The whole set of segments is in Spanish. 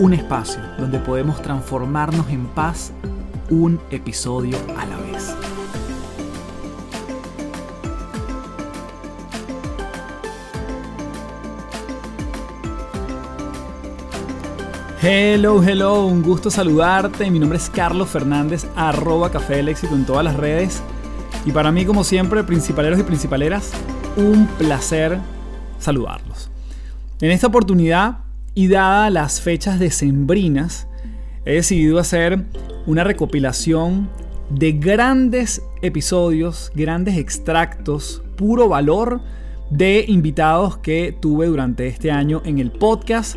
Un espacio donde podemos transformarnos en paz un episodio a la vez. Hello, hello, un gusto saludarte. Mi nombre es Carlos Fernández, arroba Café del Éxito en todas las redes. Y para mí, como siempre, principaleros y principaleras, un placer saludarlos. En esta oportunidad, y dada las fechas decembrinas, he decidido hacer una recopilación de grandes episodios, grandes extractos, puro valor de invitados que tuve durante este año en el podcast.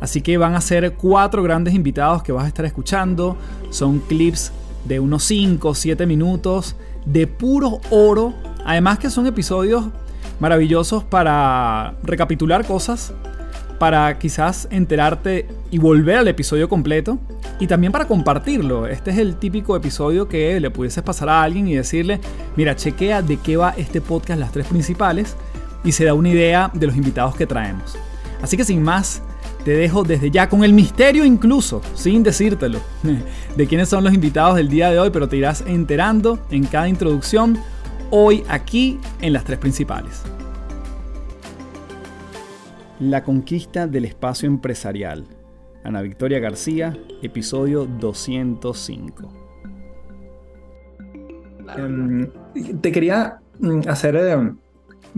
Así que van a ser cuatro grandes invitados que vas a estar escuchando. Son clips de unos 5 o 7 minutos de puro oro. Además que son episodios maravillosos para recapitular cosas, para quizás enterarte y volver al episodio completo y también para compartirlo. Este es el típico episodio que le pudieses pasar a alguien y decirle, mira, chequea de qué va este podcast, las tres principales, y se da una idea de los invitados que traemos. Así que sin más, te dejo desde ya con el misterio incluso, sin decírtelo, de quiénes son los invitados del día de hoy, pero te irás enterando en cada introducción hoy aquí en las tres principales. La conquista del espacio empresarial. Ana Victoria García, episodio 205. Em, te quería mm, hacer em,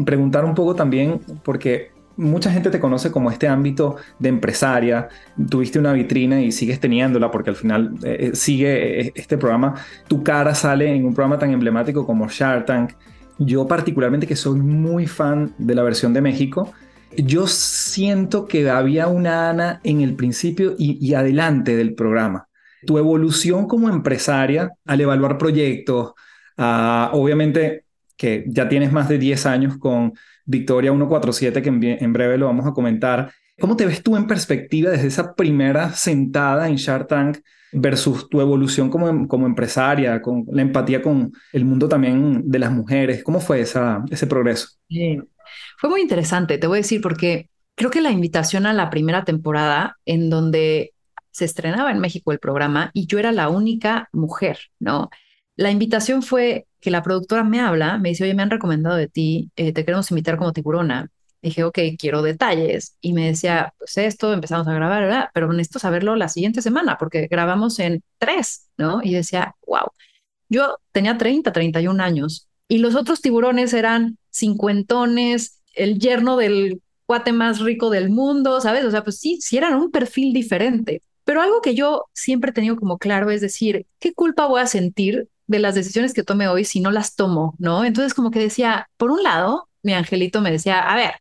preguntar un poco también, porque mucha gente te conoce como este ámbito de empresaria, tuviste una vitrina y sigues teniéndola porque al final eh, eh, sigue eh, este programa, tu cara sale en un programa tan emblemático como Shark Tank. Yo particularmente que soy muy fan de la versión de México, yo siento que había una Ana en el principio y, adelante del programa. Tu evolución como empresaria al evaluar proyectos, ah, obviamente que ya tienes más de 10 años con Victoria 147, que en, breve lo vamos a comentar. ¿Cómo te ves tú en perspectiva desde esa primera sentada en Shark Tank versus tu evolución como, como empresaria, con la empatía con el mundo también de las mujeres? ¿Cómo fue esa, ese progreso? Fue muy interesante, te voy a decir, porque creo que la invitación a la primera temporada en donde se estrenaba en México el programa y yo era la única mujer, ¿no? La invitación fue que la productora me habla, me dice, oye, me han recomendado de ti, eh, te queremos invitar como tiburona. Dije, ok, quiero detalles. Y me decía, pues esto, empezamos a grabar, ¿verdad? Pero necesito saberlo la siguiente semana porque grabamos en tres, ¿no? Y decía, wow. Yo tenía 30, 31 años y los otros tiburones eran cincuentones, el yerno del cuate más rico del mundo, ¿sabes? O sea, pues sí, sí eran un perfil diferente. Pero algo que yo siempre he tenido como claro es decir, ¿qué culpa voy a sentir de las decisiones que tome hoy si no las tomo, ¿no? Entonces como que decía, por un lado, mi angelito me decía, a ver,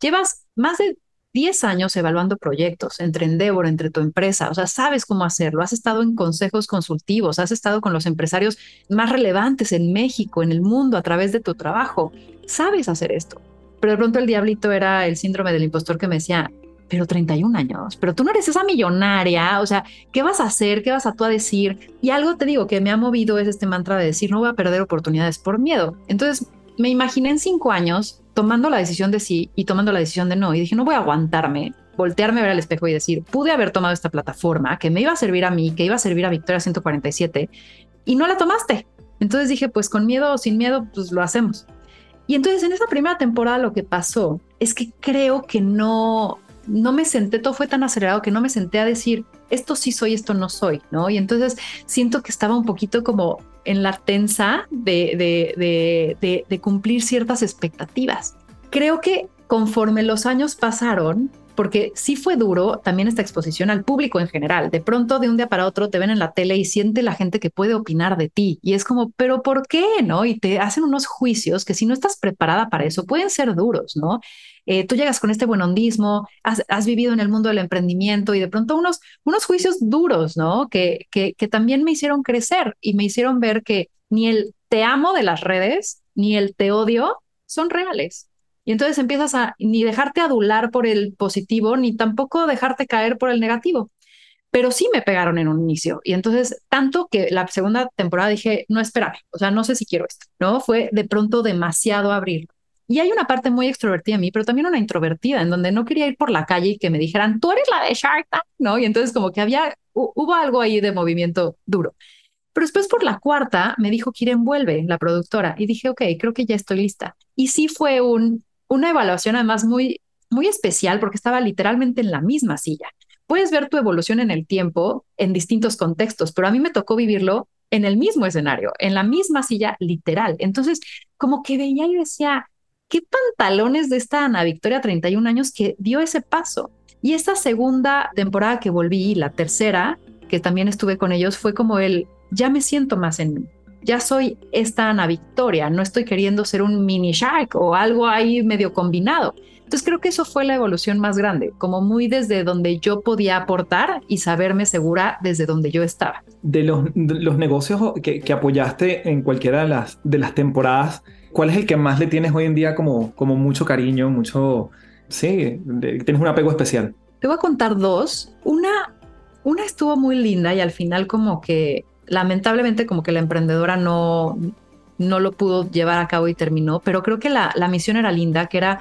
llevas más de 10 años evaluando proyectos entre Endeavor, entre tu empresa, o sea, sabes cómo hacerlo, has estado en consejos consultivos, has estado con los empresarios más relevantes en México, en el mundo, a través de tu trabajo, sabes hacer esto. Pero de pronto el diablito era el síndrome del impostor que me decía, pero 31 años, pero tú no eres esa millonaria, o sea, ¿qué vas a hacer? ¿Qué vas a tú a decir? Y algo te digo que me ha movido es este mantra de decir, no voy a perder oportunidades por miedo. Entonces, me imaginé en cinco años tomando la decisión de sí y tomando la decisión de no, y dije, no voy a aguantarme, voltearme a ver al espejo y decir, pude haber tomado esta plataforma que me iba a servir a mí, que iba a servir a Victoria 147, y no la tomaste. Entonces dije, pues con miedo o sin miedo, pues lo hacemos. Y entonces en esa primera temporada lo que pasó es que creo que no, no me senté, todo fue tan acelerado que no me senté a decir, esto sí soy, esto no soy, ¿no? Y entonces siento que estaba un poquito como en la tensa de, de, de, de cumplir ciertas expectativas. Creo que conforme los años pasaron, porque sí fue duro también esta exposición al público en general. De pronto, de un día para otro, te ven en la tele y siente la gente que puede opinar de ti. Y es como, pero ¿por qué? ¿No? Y te hacen unos juicios que si no estás preparada para eso, pueden ser duros, ¿no? Eh, tú llegas con este buen hondismo, has, vivido en el mundo del emprendimiento y de pronto unos, unos juicios duros, ¿no? Que, que también me hicieron crecer y me hicieron ver que ni el te amo de las redes, ni el te odio son reales. Y entonces empiezas a ni dejarte adular por el positivo, ni tampoco dejarte caer por el negativo. Pero sí me pegaron en un inicio. Y entonces, tanto que la segunda temporada dije, no, espérame, o sea, no sé si quiero esto, ¿no? Fue de pronto demasiado abrir. Y hay una parte muy extrovertida en mí, pero también una introvertida, en donde no quería ir por la calle y que me dijeran, tú eres la de Shark Tank, ¿no? Y entonces como que había, hubo algo ahí de movimiento duro. Pero después por la cuarta me dijo, Kiren, vuelve, la productora. Y dije, ok, creo que ya estoy lista. Y sí fue un, una evaluación además muy, muy especial porque estaba literalmente en la misma silla. Puedes ver tu evolución en el tiempo en distintos contextos, pero a mí me tocó vivirlo en el mismo escenario, en la misma silla literal. Entonces, como que veía y decía, qué pantalones de esta Ana Victoria, 31 años, que dio ese paso. Y esta segunda temporada que volví, la tercera, que también estuve con ellos, fue como el, ya me siento más en mí. Ya soy esta Ana Victoria, no estoy queriendo ser un mini Shark o algo ahí medio combinado. Entonces creo que eso fue la evolución más grande, como muy desde donde yo podía aportar y saberme segura desde donde yo estaba. De los, los negocios que, que, apoyaste en cualquiera de las, de las temporadas, ¿cuál es el que más le tienes hoy en día como, como mucho cariño, mucho, sí, tienes un apego especial? Te voy a contar dos. Una, una estuvo muy linda y al final como que lamentablemente como que la emprendedora no, no lo pudo llevar a cabo y terminó, pero creo que la, la misión era linda, que era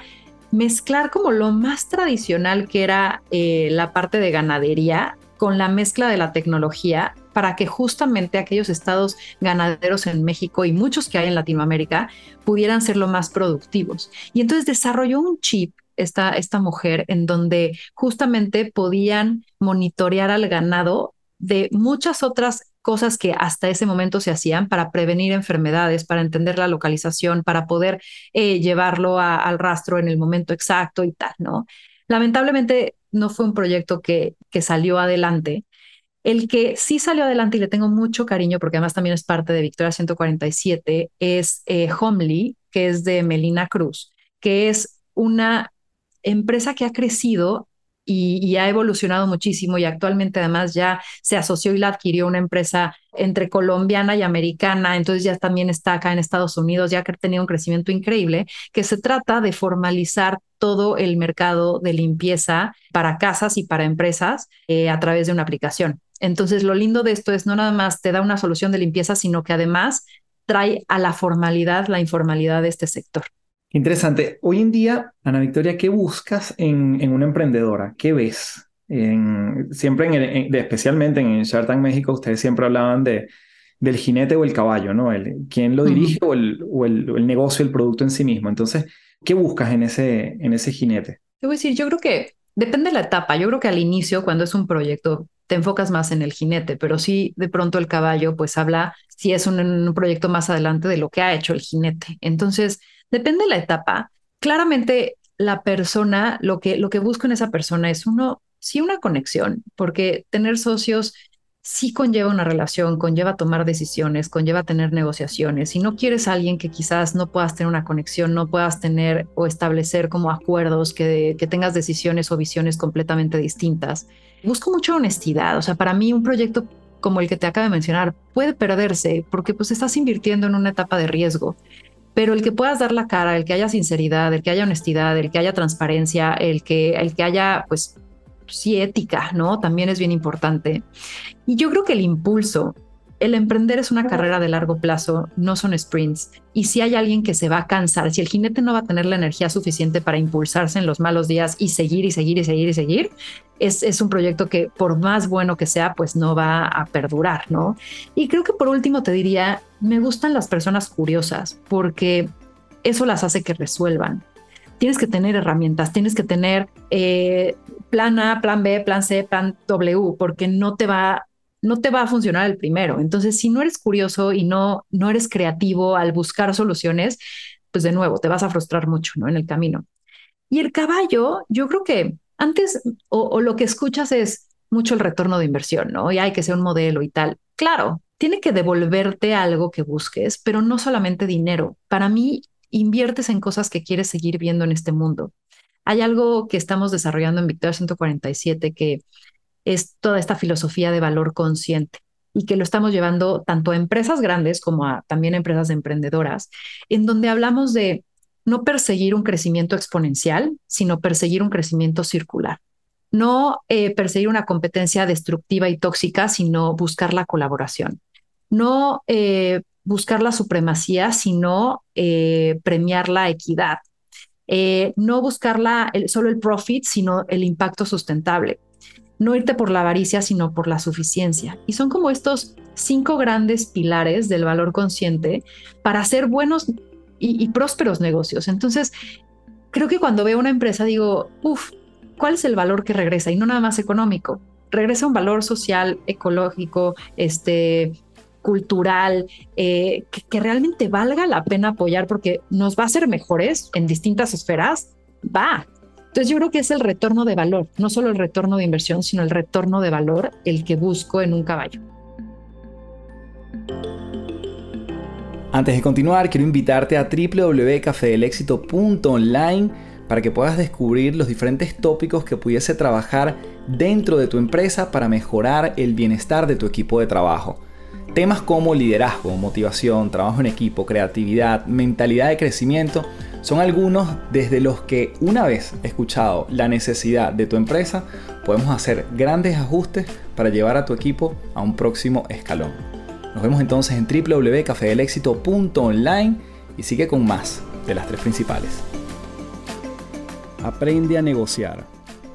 mezclar como lo más tradicional que era eh, la parte de ganadería con la mezcla de la tecnología para que justamente aquellos estados ganaderos en México y muchos que hay en Latinoamérica pudieran ser lo más productivos. Y entonces desarrolló un chip esta, esta mujer en donde justamente podían monitorear al ganado de muchas otras cosas que hasta ese momento se hacían para prevenir enfermedades, para entender la localización, para poder eh, llevarlo al rastro en el momento exacto y tal, ¿no? Lamentablemente no fue un proyecto que, que salió adelante. El que sí salió adelante y le tengo mucho cariño, porque además también es parte de Victoria 147, es eh, Homely, que es de Melina Cruz, que es una empresa que ha crecido y, ha evolucionado muchísimo y actualmente además ya se asoció y la adquirió una empresa entre colombiana y americana, entonces ya también está acá en Estados Unidos, ya que ha tenido un crecimiento increíble, que se trata de formalizar todo el mercado de limpieza para casas y para empresas eh, a través de una aplicación. Entonces, lo lindo de esto es no nada más te da una solución de limpieza, sino que además trae a la formalidad la informalidad de este sector. Interesante. Hoy en día, Ana Victoria, ¿qué buscas en, en una emprendedora? ¿Qué ves? En, siempre, en, especialmente en Shark Tank México, ustedes siempre hablaban de, del jinete o el caballo, ¿no? El, ¿Quién lo dirige o, el, o, el, el, negocio, el producto en sí mismo? Entonces, ¿qué buscas en ese, en ese jinete? Te voy a decir, yo creo que depende de la etapa. Yo creo que al inicio, cuando es un proyecto, te enfocas más en el jinete, pero sí, de pronto el caballo, pues habla, si es un, un proyecto más adelante, de lo que ha hecho el jinete. Entonces, Depende de la etapa. Claramente la persona, lo que, lo que busco en esa persona es uno, sí una conexión, porque tener socios sí conlleva una relación, conlleva tomar decisiones, conlleva tener negociaciones. Si no quieres a alguien que quizás no puedas tener una conexión, no puedas tener o establecer como acuerdos, que, que tengas decisiones o visiones completamente distintas. Busco mucha honestidad. O sea, para mí un proyecto como el que te acabo de mencionar puede perderse porque pues estás invirtiendo en una etapa de riesgo pero el que puedas dar la cara, el que haya sinceridad, el que haya honestidad, el que haya transparencia, el que, el que haya, pues, sí, ética, ¿no? También es bien importante. Y yo creo que el impulso, el emprender es una carrera de largo plazo, no son sprints. Y si hay alguien que se va a cansar, si el jinete no va a tener la energía suficiente para impulsarse en los malos días y seguir y seguir y seguir y seguir, es, es un proyecto que por más bueno que sea, pues no va a perdurar, ¿no? Y creo que por último te diría, me gustan las personas curiosas porque eso las hace que resuelvan. Tienes que tener herramientas, tienes que tener eh, plan A, plan B, plan C, plan W, porque no te va no te va a funcionar el primero. Entonces, si no eres curioso y no, no eres creativo al buscar soluciones, pues de nuevo, te vas a frustrar mucho ¿no? en el camino. Y el caballo, yo creo que Antes, o, lo que escuchas es mucho el retorno de inversión, ¿no? Y hay que ser un modelo y tal. Claro, tiene que devolverte algo que busques, pero no solamente dinero. Para mí, inviertes en cosas que quieres seguir viendo en este mundo. Hay algo que estamos desarrollando en Victoria 147 que es toda esta filosofía de valor consciente y que lo estamos llevando tanto a empresas grandes como a también empresas emprendedoras, en donde hablamos de no perseguir un crecimiento exponencial, sino perseguir un crecimiento circular. No eh, perseguir una competencia destructiva y tóxica, sino buscar la colaboración. No eh, buscar la supremacía, sino eh, premiar la equidad. no buscar solo el profit, sino el impacto sustentable. No irte por la avaricia, sino por la suficiencia. Y son como estos cinco grandes pilares del valor consciente para hacer buenos y, prósperos negocios. Entonces, creo que cuando veo una empresa digo, uff, ¿cuál es el valor que regresa? Y no nada más económico. Regresa un valor social, ecológico, este, cultural, eh, que, realmente valga la pena apoyar porque nos va a hacer mejores en distintas esferas. Va. Entonces yo creo que es el retorno de valor, no solo el retorno de inversión, sino el retorno de valor el que busco en un caballo. Antes de continuar, quiero invitarte a www.cafedelexito.online para que puedas descubrir los diferentes tópicos que pudiese trabajar dentro de tu empresa para mejorar el bienestar de tu equipo de trabajo. Temas como liderazgo, motivación, trabajo en equipo, creatividad, mentalidad de crecimiento son algunos desde los que una vez escuchado la necesidad de tu empresa, podemos hacer grandes ajustes para llevar a tu equipo a un próximo escalón. Nos vemos entonces en www.cafedelexito.online y sigue con más de las tres principales. Aprende a negociar.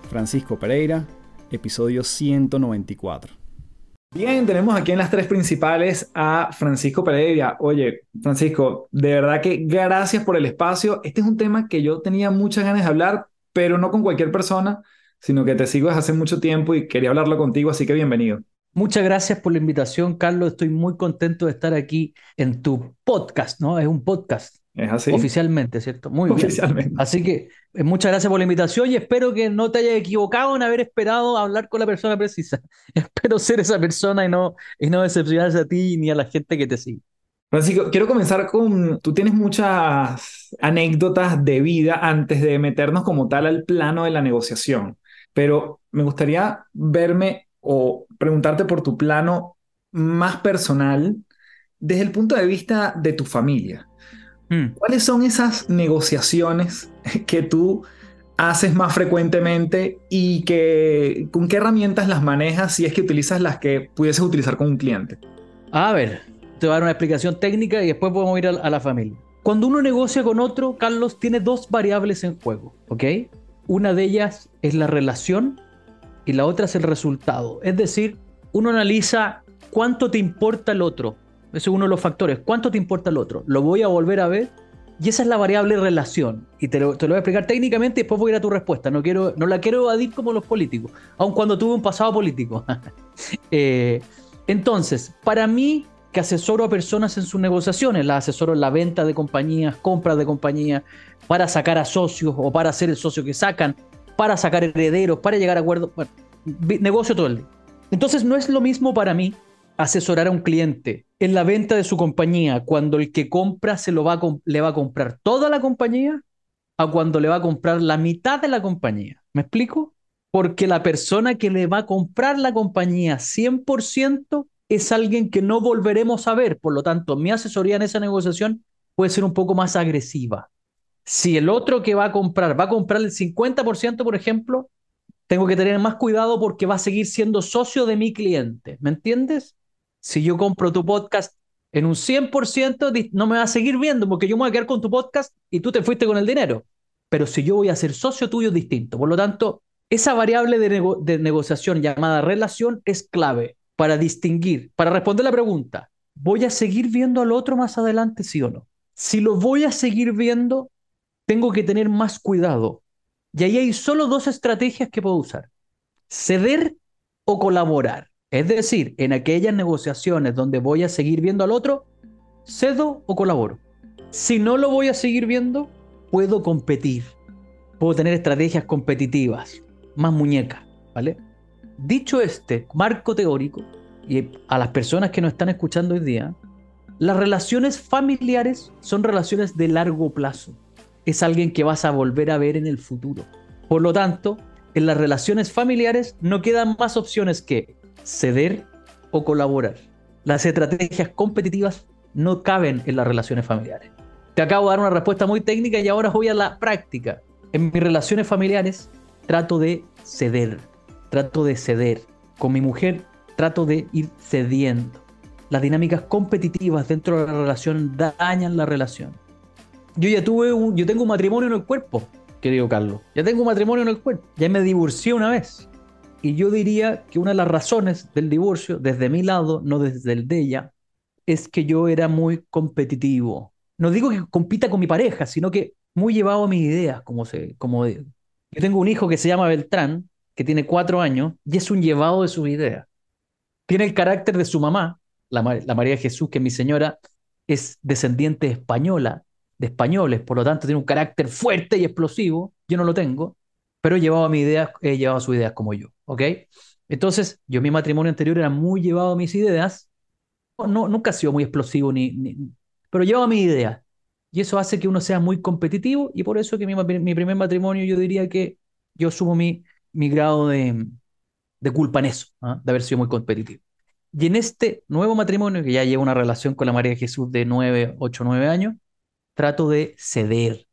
Francisco Pereira, episodio 194. Bien, tenemos aquí en las tres principales a Francisco Pereira. Oye, Francisco, de verdad que gracias por el espacio. Este es un tema que yo tenía muchas ganas de hablar, pero no con cualquier persona, sino que te sigo desde hace mucho tiempo y quería hablarlo contigo, así que bienvenido. Muchas gracias por la invitación, Carlos. Estoy muy contento de estar aquí en tu podcast, ¿no? Es un podcast. Es así. Oficialmente, ¿cierto? Muy Oficialmente. Así que eh, muchas gracias por la invitación y espero que no te hayas equivocado en haber esperado hablar con la persona precisa. espero ser esa persona y no, y no decepcionarse a ti ni a la gente que te sigue. Francisco, quiero comenzar con, tú tienes muchas anécdotas de vida antes de meternos como tal al plano de la negociación, pero me gustaría verme o preguntarte por tu plano más personal desde el punto de vista de tu familia. Hmm. ¿Cuáles son esas negociaciones que tú haces más frecuentemente y que, con qué herramientas las manejas si es que utilizas las que pudieses utilizar con un cliente? A ver, te voy a dar una explicación técnica y después podemos ir a, la familia. Cuando uno negocia con otro, Carlos, tiene dos variables en juego, ¿ok? Una de ellas es la relación y la otra es el resultado. Es decir, uno analiza cuánto te importa el otro. Ese es uno de los factores. ¿Cuánto te importa el otro? ¿Lo voy a volver a ver? Y esa es la variable relación. Y te lo, voy a explicar técnicamente y después voy a ir a tu respuesta. No, quiero, no la quiero evadir como los políticos, aun cuando tuve un pasado político. Eh, entonces, para mí, que asesoro a personas en sus negociaciones, las asesoro en la venta de compañías, compras de compañías, para sacar a socios o para ser el socio que sacan, para sacar herederos, para llegar a acuerdos. Bueno, negocio todo el día. Entonces no es lo mismo para mí asesorar a un cliente en la venta de su compañía cuando el que compra se lo va a le va a comprar toda la compañía a cuando le va a comprar la mitad de la compañía. ¿Me explico? Porque la persona que le va a comprar la compañía 100% es alguien que no volveremos a ver. Por lo tanto, mi asesoría en esa negociación puede ser un poco más agresiva. Si el otro que va a comprar va a comprar el 50%, por ejemplo, tengo que tener más cuidado porque va a seguir siendo socio de mi cliente. ¿Me entiendes? Si yo compro tu podcast en un 100%, no me va a seguir viendo porque yo me voy a quedar con tu podcast y tú te fuiste con el dinero. Pero si yo voy a ser socio tuyo es distinto. Por lo tanto, esa variable de, de negociación llamada relación es clave para distinguir, para responder la pregunta, ¿voy a seguir viendo al otro más adelante, sí o no? Si lo voy a seguir viendo, tengo que tener más cuidado. Y ahí hay solo dos estrategias que puedo usar. Ceder o colaborar. Es decir, en aquellas negociaciones donde voy a seguir viendo al otro, cedo o colaboro. Si no lo voy a seguir viendo, puedo competir. Puedo tener estrategias competitivas. más muñeca, ¿vale? Dicho este marco teórico, y a las personas que nos están escuchando hoy día, las relaciones familiares son relaciones de largo plazo. Es alguien que vas a volver a ver en el futuro. Por lo tanto, en las relaciones familiares no quedan más opciones que ceder o colaborar. Las estrategias competitivas no caben en las relaciones familiares. Te acabo de dar una respuesta muy técnica y ahora voy a la práctica. En mis relaciones familiares trato de ceder, trato de ceder. Con mi mujer trato de ir cediendo. Las dinámicas competitivas dentro de la relación dañan la relación. Yo ya tuve un, yo tengo un matrimonio en el cuerpo, querido Carlos. Ya tengo un matrimonio en el cuerpo. Ya me divorcié una vez. Y yo diría que una de las razones del divorcio, desde mi lado, no desde el de ella, es que yo era muy competitivo. No digo que compita con mi pareja, sino que muy llevado a mis ideas, como se, como yo tengo un hijo que se llama Beltrán, que tiene cuatro años, y es un llevado de sus ideas. Tiene el carácter de su mamá, la, la María Jesús, que mi señora es descendiente española, de españoles, por lo tanto tiene un carácter fuerte y explosivo, yo no lo tengo, pero he llevado a mi ideas, he llevado a sus ideas como yo, ¿ok? Entonces, yo mi matrimonio anterior era muy llevado a mis ideas, no, nunca ha sido muy explosivo, ni, pero llevaba mi idea. Y eso hace que uno sea muy competitivo y por eso que mi, mi primer matrimonio yo diría que yo sumo mi, mi grado de, de culpa en eso, ¿ah? de haber sido muy competitivo. Y en este nuevo matrimonio, que ya lleva una relación con la María Jesús de 9, 8, 9 años, trato de ceder,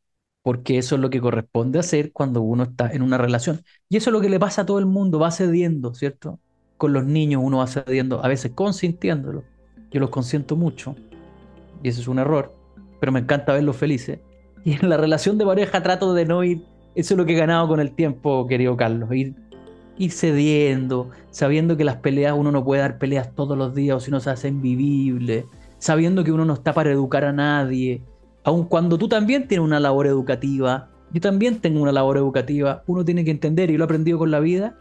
porque eso es lo que corresponde hacer cuando uno está en una relación. Y eso es lo que le pasa a todo el mundo, va cediendo, ¿cierto? Con los niños uno va cediendo, a veces consintiéndolo, yo los consiento mucho, y eso es un error, pero me encanta verlos felices. Y en la relación de pareja trato de no ir, eso es lo que he ganado con el tiempo, querido Carlos, ir, ir cediendo, sabiendo que las peleas, uno no puede dar peleas todos los días o si no se hace invivible, sabiendo que uno no está para educar a nadie, aun cuando tú también tienes una labor educativa, yo también tengo una labor educativa, uno tiene que entender, y lo he aprendido con la vida,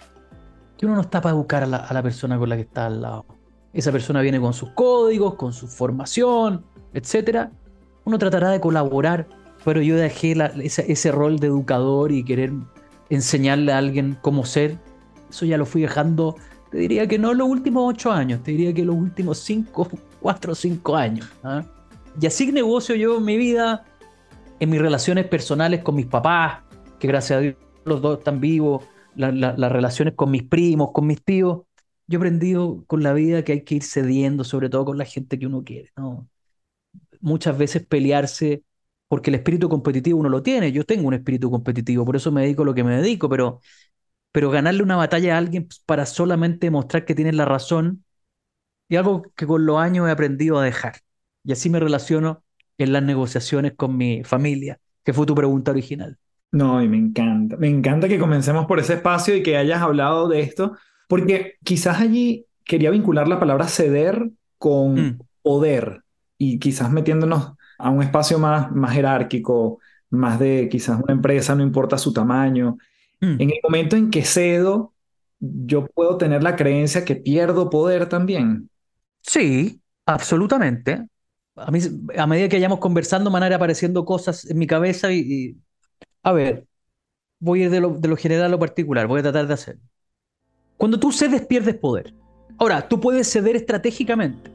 que uno no está para educar a la, persona con la que está al lado esa persona viene con sus códigos, con su formación, etc. Uno tratará de colaborar, pero yo dejé ese, rol de educador y querer enseñarle a alguien cómo ser. Eso ya lo fui dejando, te diría que no los últimos ocho años, te diría que los últimos cinco, cuatro o cinco años. ¿ah? Y así negocio yo mi vida, en mis relaciones personales con mis papás, que gracias a Dios los dos están vivos, las relaciones con mis primos, con mis tíos, yo he aprendido con la vida que hay que ir cediendo, sobre todo con la gente que uno quiere. ¿no? Muchas veces pelearse, porque el espíritu competitivo uno lo tiene. Yo tengo un espíritu competitivo, por eso me dedico a lo que me dedico, pero, pero ganarle una batalla a alguien para solamente mostrar que tienes la razón es algo que con los años he aprendido a dejar. Y así me relaciono en las negociaciones con mi familia, que fue tu pregunta original. No, y me encanta. Me encanta que comencemos por ese espacio y que hayas hablado de esto, porque quizás allí quería vincular la palabra ceder con mm. poder y quizás metiéndonos a un espacio más, más jerárquico, más de quizás una empresa, no importa su tamaño. Mm. En el momento en que cedo, yo puedo tener la creencia que pierdo poder también. Sí, absolutamente. A, mí, a medida que vayamos conversando, van a ir apareciendo cosas en mi cabeza y, a ver, voy a ir de lo, de lo general a lo particular, voy a tratar de hacer. Cuando tú cedes, pierdes poder. Ahora, tú puedes ceder estratégicamente.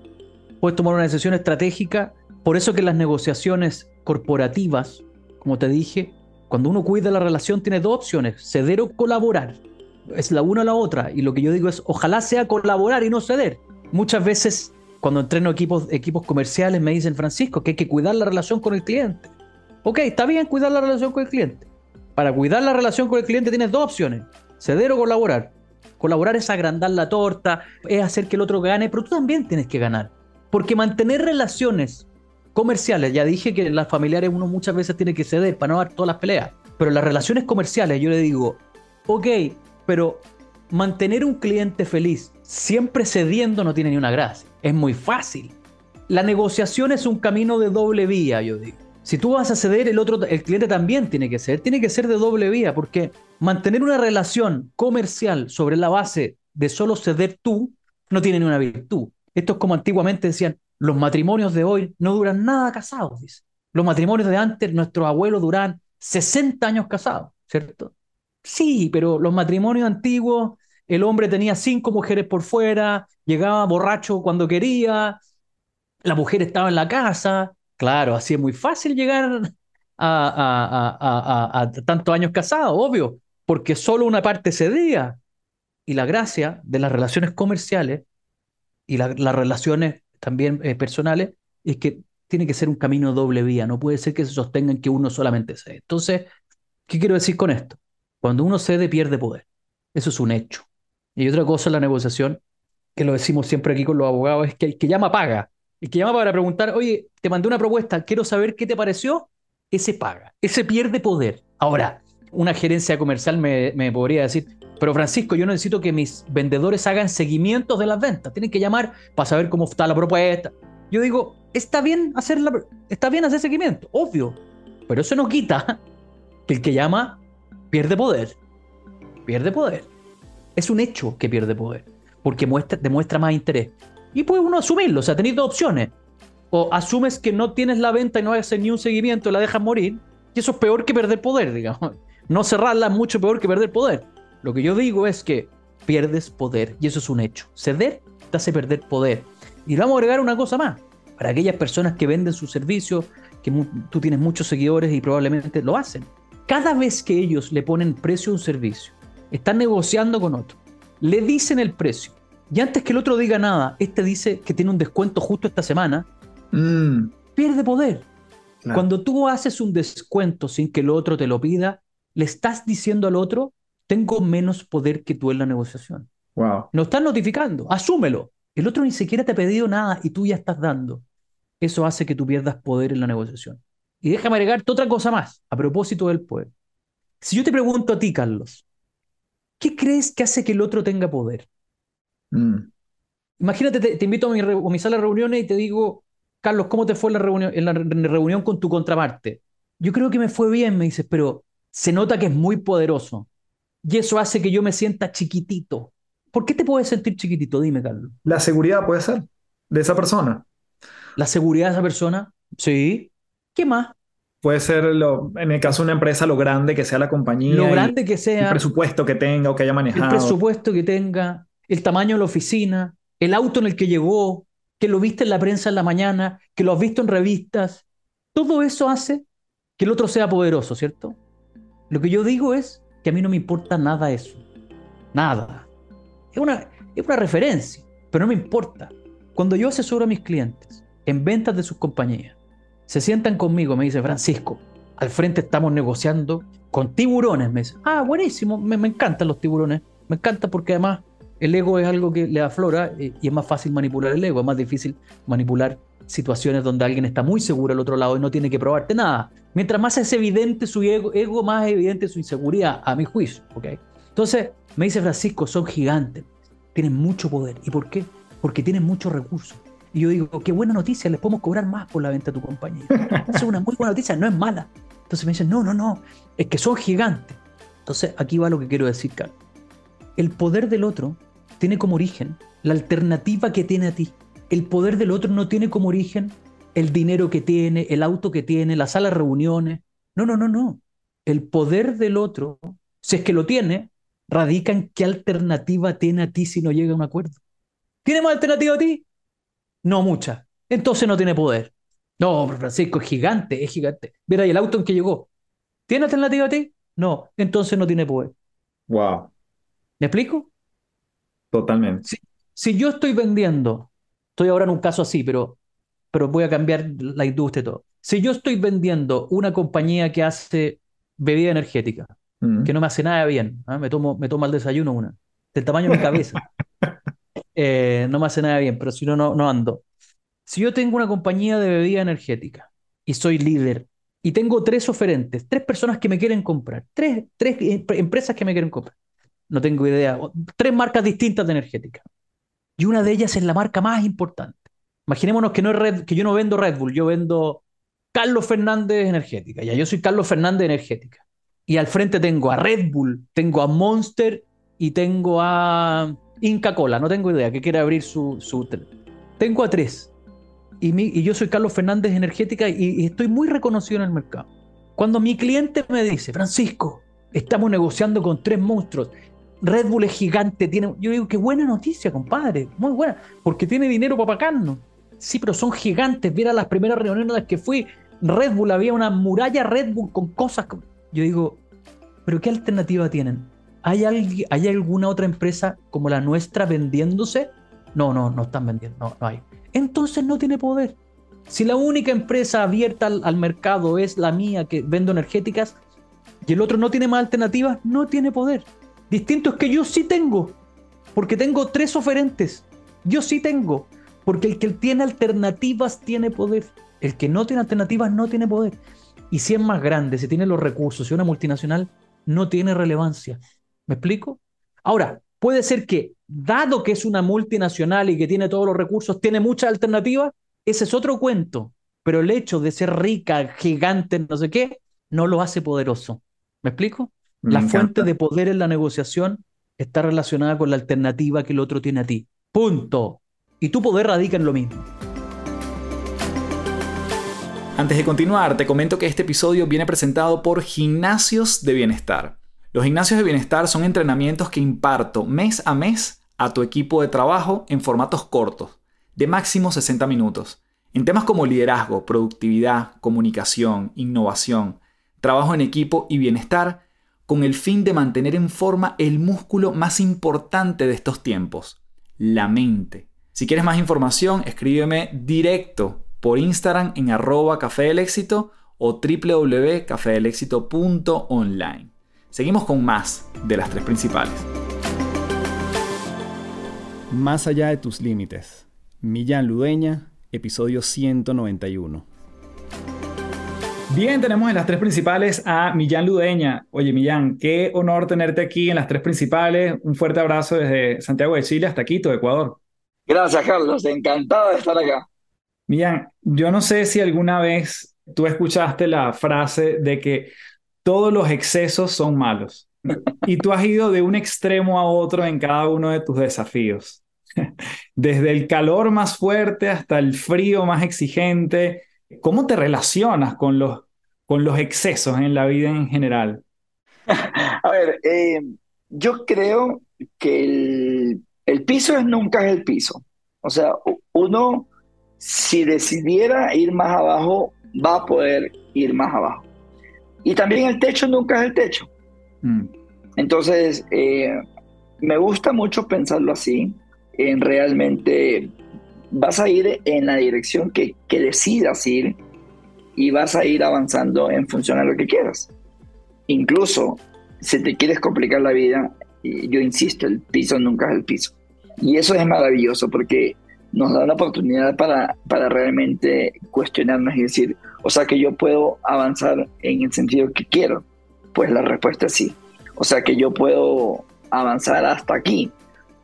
Puedes tomar una decisión estratégica. Por eso que las negociaciones corporativas, como te dije, cuando uno cuida la relación tiene dos opciones, ceder o colaborar. Es la una o la otra. Y lo que yo digo es, ojalá sea colaborar y no ceder. Muchas veces cuando entreno equipos, equipos comerciales me dicen, Francisco, que hay que cuidar la relación con el cliente. Ok, está bien cuidar la relación con el cliente. Para cuidar la relación con el cliente tienes dos opciones, ceder o colaborar. Colaborar es agrandar la torta, es hacer que el otro gane, pero tú también tienes que ganar. Porque mantener relaciones comerciales, ya dije que en las familiares uno muchas veces tiene que ceder para no dar todas las peleas, pero las relaciones comerciales yo le digo, ok, pero mantener un cliente feliz siempre cediendo no tiene ni una gracia, es muy fácil. La negociación es un camino de doble vía, yo digo. Si tú vas a ceder, el otro, el cliente también tiene que ser, tiene que ser de doble vía, porque mantener una relación comercial sobre la base de solo ceder tú no tiene ni una virtud. Esto es como antiguamente decían, los matrimonios de hoy no duran nada casados, Los matrimonios de antes, nuestros abuelos duran 60 años casados, ¿cierto? Sí, pero los matrimonios antiguos, el hombre tenía cinco mujeres por fuera, llegaba borracho cuando quería, la mujer estaba en la casa. Claro, así es muy fácil llegar a, tantos años casados, obvio, porque solo una parte cedía. Y la gracia de las relaciones comerciales y las relaciones también eh, personales es que tiene que ser un camino doble vía, no puede ser que se sostengan que uno solamente cede. Entonces, ¿qué quiero decir con esto? Cuando uno cede, pierde poder. Eso es un hecho. Y otra cosa en la negociación, que lo decimos siempre aquí con los abogados, es que el que llama paga. El que llama para preguntar, oye, te mandé una propuesta, quiero saber qué te pareció, ese paga, ese pierde poder. Ahora, una gerencia comercial me, podría decir, pero Francisco, yo necesito que mis vendedores hagan seguimientos de las ventas, tienen que llamar para saber cómo está la propuesta. Yo digo, está bien hacer, está bien hacer seguimiento, obvio, pero eso no quita que el que llama pierde poder. Pierde poder. Es un hecho que pierde poder, porque muestra, demuestra más interés. Y puede uno asumirlo, o sea, tenéis dos opciones o asumes que no tienes la venta y no haces ni un seguimiento y la dejas morir, y eso es peor que perder poder, digamos. No cerrarla es mucho peor que perder poder. Lo que yo digo es que pierdes poder, y eso es un hecho. Ceder te hace perder poder. Y vamos a agregar una cosa más. Para aquellas personas que venden sus servicios, que tú tienes muchos seguidores y probablemente lo hacen. Cada vez que ellos le ponen precio a un servicio, están negociando con otro, le dicen el precio, y antes que el otro diga nada, este dice que tiene un descuento justo esta semana, Mm. Pierde poder. Cuando tú haces un descuento sin que el otro te lo pida, le estás diciendo al otro, tengo menos poder que tú en la negociación. Wow. No estás notificando, asúmelo. El otro ni siquiera te ha pedido nada y tú ya estás dando. Eso hace que tú pierdas poder en la negociación. Y déjame agregarte otra cosa más a propósito del poder. Si yo te pregunto a ti, Carlos, ¿qué crees que hace que el otro tenga poder? Mm. Imagínate, te, invito a mi, a mi, sala de reuniones y te digo, Carlos, ¿cómo te fue la reunión, en la reunión con tu contraparte? Yo creo que me fue bien, me dices, pero se nota que es muy poderoso. Y eso hace que yo me sienta chiquitito. ¿Por qué te puedes sentir chiquitito? Dime, Carlos. La seguridad puede ser de esa persona. La seguridad de esa persona, sí. ¿Qué más? Puede ser, lo, en el caso de una empresa, lo grande que sea la compañía. Lo grande que sea. El presupuesto que tenga o que haya manejado. El presupuesto que tenga, el tamaño de la oficina, el auto en el que llegó, que lo viste en la prensa en la mañana, que lo has visto en revistas. Todo eso hace que el otro sea poderoso, ¿cierto? Lo que yo digo es que a mí no me importa nada eso. Nada. Es una, es una referencia, pero no me importa. Cuando yo asesoro a mis clientes en ventas de sus compañías, se sientan conmigo, me dice Francisco, al frente estamos negociando con tiburones. Me dice, ah, buenísimo, me, encantan los tiburones. Me encanta porque además el ego es algo que le aflora eh, y es más fácil manipular el ego, es más difícil manipular situaciones donde alguien está muy seguro al otro lado y no tiene que probarte nada. Mientras más es evidente su ego, más evidente su inseguridad, a mi juicio. ¿okay? Entonces, me dice Francisco, son gigantes, tienen mucho poder. ¿Y por qué? Porque tienen muchos recursos. Y yo digo, qué buena noticia, les podemos cobrar más por la venta de tu compañía. es una muy buena noticia, no es mala. Entonces me dicen, no, no, no, es que son gigantes. Entonces, aquí va lo que quiero decir, Carlos. El poder del otro tiene como origen la alternativa que tiene a ti. El poder del otro no tiene como origen el dinero que tiene, el auto que tiene, la sala de reuniones. No, no, no, no. El poder del otro, si es que lo tiene, radica en qué alternativa tiene a ti si no llega a un acuerdo. ¿Tiene más alternativa a ti? No mucha. Entonces no tiene poder. No, Francisco es gigante, es gigante. Mira, ¿y el auto en que llegó? ¿Tiene alternativa a ti? No, entonces no tiene poder. Wow. ¿Me explico? Totalmente. Si, yo estoy vendiendo, estoy ahora en un caso así, pero, pero voy a cambiar la industria y todo. Si yo estoy vendiendo una compañía que hace bebida energética, mm. que no me hace nada bien, ¿ah? me, tomo, me tomo el desayuno una, del tamaño de mi cabeza, eh, no me hace nada bien, pero si no, no ando. Si yo tengo una compañía de bebida energética y soy líder y tengo tres oferentes, tres personas que me quieren comprar, tres, tres em, empresas que me quieren comprar, no tengo idea, tres marcas distintas de energética. Y una de ellas es la marca más importante. Imaginémonos que, no es que yo no vendo Red Bull, yo vendo Carlos Fernández Energética. Ya yo soy Carlos Fernández Energética. Y al frente tengo a Red Bull, tengo a Monster y tengo a Inca Cola. No tengo idea que quiere abrir su. su tengo a tres. Y, y, yo soy Carlos Fernández Energética y, estoy muy reconocido en el mercado. Cuando mi cliente me dice, Francisco, Estamos negociando con tres monstruos. Red Bull es gigante, tiene. Yo digo, qué buena noticia, compadre. Muy buena. Porque tiene dinero para pagarnos. Sí, pero son gigantes. Mira las primeras reuniones las que fui. Red Bull, había una muralla Red Bull con cosas. Yo digo, ¿pero qué alternativa tienen? ¿Hay, ¿Hay alguna otra empresa como la nuestra vendiéndose? No, no, no están vendiendo, no, no hay. Entonces no tiene poder. Si la única empresa abierta al, mercado es la mía que vendo energéticas y el otro no tiene más alternativas, no tiene poder. Distinto es que yo sí tengo, porque tengo tres oferentes. Yo sí tengo, porque el que tiene alternativas tiene poder. El que no tiene alternativas no tiene poder. Y si es más grande, si tiene los recursos, si es una multinacional, no tiene relevancia. ¿Me explico? Ahora, puede ser que, dado que es una multinacional y que tiene todos los recursos, tiene muchas alternativas, ese es otro cuento. Pero el hecho de ser rica, gigante, no sé qué, no lo hace poderoso. ¿Me explico? la fuente de poder en la negociación está relacionada con la alternativa que el otro tiene a ti. Punto. Y tu poder radica en lo mismo. Antes de continuar, te comento que este episodio viene presentado por Gimnasios de Bienestar. Los gimnasios de bienestar son entrenamientos que imparto mes a mes a tu equipo de trabajo en formatos cortos, de máximo 60 minutos, en temas como liderazgo, productividad, comunicación, innovación, trabajo en equipo y bienestar, con el fin de mantener en forma el músculo más importante de estos tiempos, la mente. Si quieres más información, escríbeme directo por Instagram en arroba o www.cafedelexito.online. Seguimos con más de las tres principales. Más allá de tus límites. Millán Ludeña, episodio 191. Bien, tenemos en las tres principales a Millán Ludeña. Oye, Millán, qué honor tenerte aquí en las tres principales. Un fuerte abrazo desde Santiago de Chile hasta Quito, Ecuador. Gracias, Carlos. Encantado de estar acá. Millán, yo no sé si alguna vez tú escuchaste la frase de que todos los excesos son malos. Y tú has ido de un extremo a otro en cada uno de tus desafíos. Desde el calor más fuerte hasta el frío más exigente. ¿Cómo te relacionas con los, con los excesos en la vida en general? A ver, eh, yo creo que el, el piso es nunca es el piso. O sea, uno, si decidiera ir más abajo, va a poder ir más abajo. Y también el techo nunca es el techo. Mm. Entonces, eh, me gusta mucho pensarlo así, en realmente vas a ir en la dirección que, que decidas ir y vas a ir avanzando en función a lo que quieras. Incluso si te quieres complicar la vida, yo insisto, el piso nunca es el piso. Y eso es maravilloso porque nos da la oportunidad para, para realmente cuestionarnos y decir, o sea que yo puedo avanzar en el sentido que quiero. Pues la respuesta es sí. O sea que yo puedo avanzar hasta aquí.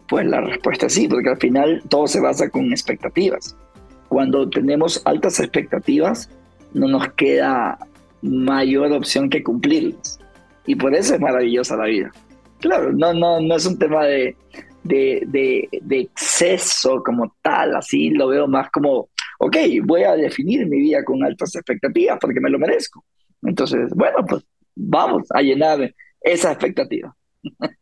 Pues la respuesta es sí, porque al final todo se basa con expectativas. Cuando tenemos altas expectativas, no nos queda mayor opción que cumplirlas. Y por eso es maravillosa la vida. Claro, no, no, no es un tema de, de, de, exceso como tal, así lo veo más como, ok, voy a definir mi vida con altas expectativas porque me lo merezco. Entonces, bueno, pues vamos a llenar esa expectativa.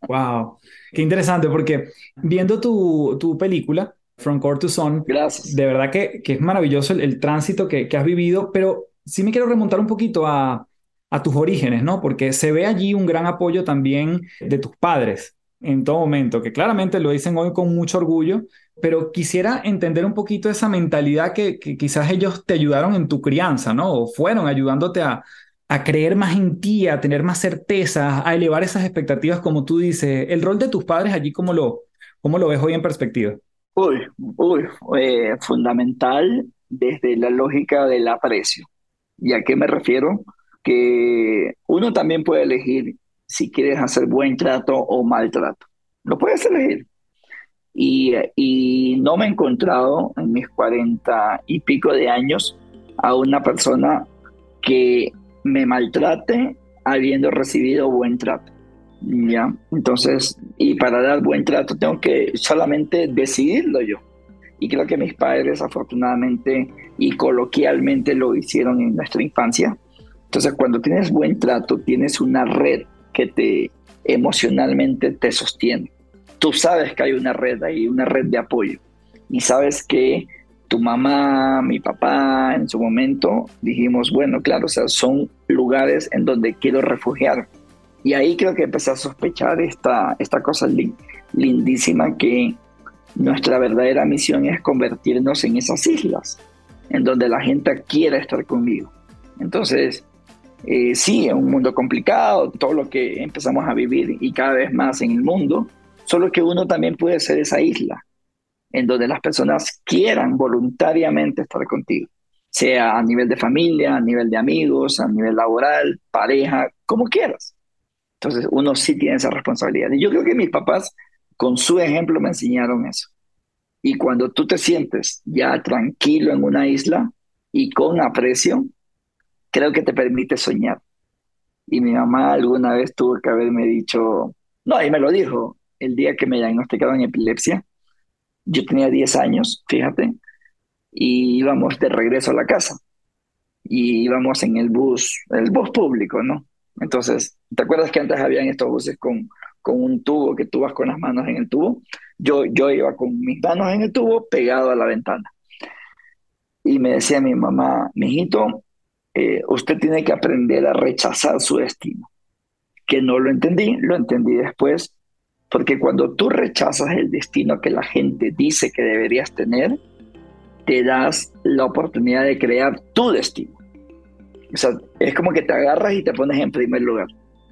Wow, qué interesante porque viendo tu, tu película, From Core to Son, Gracias. de verdad que, que es maravilloso el, tránsito que, que, has vivido, pero sí me quiero remontar un poquito a, a tus orígenes, ¿no? Porque se ve allí un gran apoyo también de tus padres en todo momento, que claramente lo dicen hoy con mucho orgullo, pero quisiera entender un poquito esa mentalidad que, quizás ellos te ayudaron en tu crianza, ¿no? O fueron ayudándote a, creer más en ti, a tener más certeza, a elevar esas expectativas, como tú dices. El rol de tus padres allí, ¿cómo lo, cómo lo ves hoy en perspectiva? Uy, uy, eh, fundamental desde la lógica del aprecio. ¿Y a qué me refiero? Que uno también puede elegir si quieres hacer buen trato o mal trato. Lo puedes elegir. Y, no me he encontrado en mis cuarenta y pico de años a una persona que me maltrate habiendo recibido buen trato. ¿ya? Entonces, y para dar buen trato tengo que solamente decidirlo yo. Y creo que mis padres afortunadamente y coloquialmente lo hicieron en nuestra infancia. Entonces, cuando tienes buen trato, tienes una red que te emocionalmente te sostienen. Tú sabes que hay una red ahí, una red de apoyo. Y sabes que tu mamá, mi papá, en su momento dijimos, bueno, claro, o sea, son lugares en donde quiero refugiar. Y ahí creo que empecé a sospechar esta, esta cosa lindísima que nuestra verdadera misión es convertirnos en esas islas, en donde la gente quiera estar conmigo. Entonces, eh, sí, es un mundo complicado, todo lo que empezamos a vivir y cada vez más en el mundo, solo que uno también puede ser esa isla, en donde las personas quieran voluntariamente estar contigo, sea a nivel de familia, a nivel de amigos, a nivel laboral, pareja, como quieras. Entonces, uno sí tiene esa responsabilidad. Y yo creo que mis papás, con su ejemplo, me enseñaron eso. Y cuando tú te sientes ya tranquilo en una isla y con aprecio, creo que te permite soñar. Y mi mamá alguna vez tuvo que haberme dicho, no, y me lo dijo, el día que me diagnosticaron epilepsia, yo tenía 10 años, fíjate, y íbamos de regreso a la casa. Y íbamos en el bus, el bus público, ¿no? Entonces, ¿te acuerdas que antes habían estos buses con, con un tubo que tú vas con las manos en el tubo? Yo, yo iba con mis manos en el tubo pegado a la ventana. Y me decía mi mamá, mijito, eh, usted tiene que aprender a rechazar su destino. Que no lo entendí, lo entendí después, porque cuando tú rechazas el destino que la gente dice que deberías tener, te das la oportunidad de crear tu destino. O sea, es como que te agarras y te pones en primer lugar.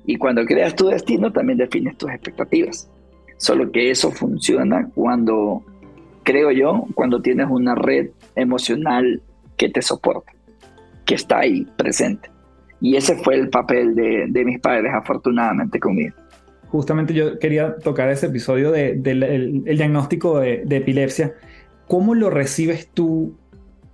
Y cuando creas tu destino, también defines tus expectativas. Solo que eso funciona cuando, creo yo, cuando tienes una red emocional que te soporta que está ahí presente. Y ese fue el papel de, de mis padres, afortunadamente conmigo. Justamente yo quería tocar ese episodio del de, el diagnóstico de, de epilepsia. ¿Cómo lo recibes tú?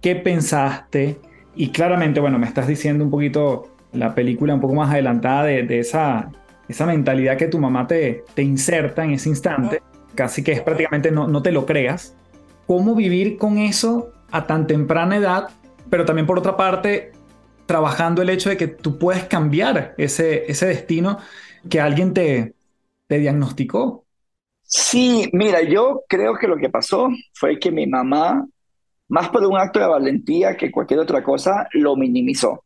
¿Qué pensaste? Y claramente, bueno, me estás diciendo un poquito la película un poco más adelantada de, esa, esa mentalidad que tu mamá te, te inserta en ese instante, casi que es prácticamente no, no te lo creas. ¿Cómo vivir con eso a tan temprana edad pero también por otra parte, trabajando el hecho de que tú puedes cambiar ese, ese destino que alguien te, te diagnosticó. Sí, mira, yo creo que lo que pasó fue que mi mamá, más por un acto de valentía que cualquier otra cosa, lo minimizó.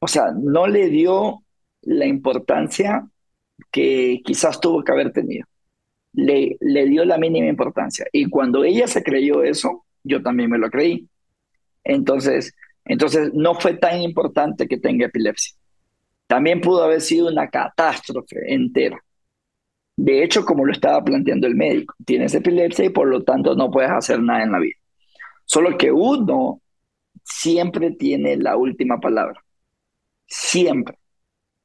O sea, no le dio la importancia que quizás tuvo que haber tenido. Le, le dio la mínima importancia. Y cuando ella se creyó eso, yo también me lo creí. Entonces, entonces no fue tan importante que tenga epilepsia. También pudo haber sido una catástrofe entera. De hecho, como lo estaba planteando el médico, tienes epilepsia y por lo tanto no puedes hacer nada en la vida. Solo que uno siempre tiene la última palabra. Siempre.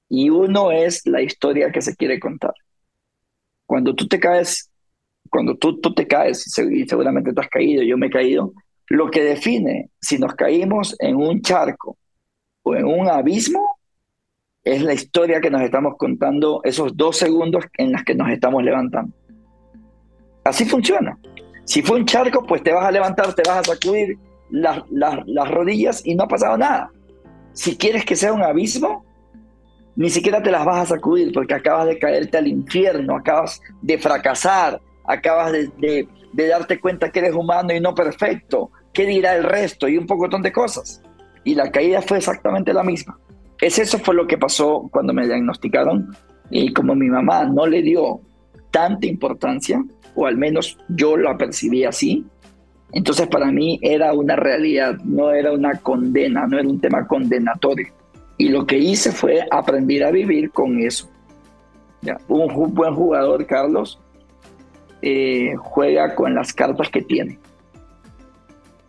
Y uno es la historia que se quiere contar. Cuando tú te caes, cuando tú, tú te caes, seguramente te has caído, yo me he caído, lo que define si nos caímos en un charco o en un abismo es la historia que nos estamos contando esos dos segundos en las que nos estamos levantando. Así funciona. Si fue un charco, pues te vas a levantar, te vas a sacudir las, las rodillas y no ha pasado nada. Si quieres que sea un abismo, ni siquiera te las vas a sacudir porque acabas de caerte al infierno, acabas de fracasar, acabas de, de darte cuenta que eres humano y no perfecto, qué dirá el resto y un poco de cosas. Y la caída fue exactamente la misma. Es eso fue lo que pasó cuando me diagnosticaron y como mi mamá no le dio tanta importancia, o al menos yo la percibí así, entonces para mí era una realidad, no era una condena, no era un tema condenatorio. Y lo que hice fue aprender a vivir con eso. ¿Ya? Un, buen jugador, Carlos, eh, juega con las cartas que tiene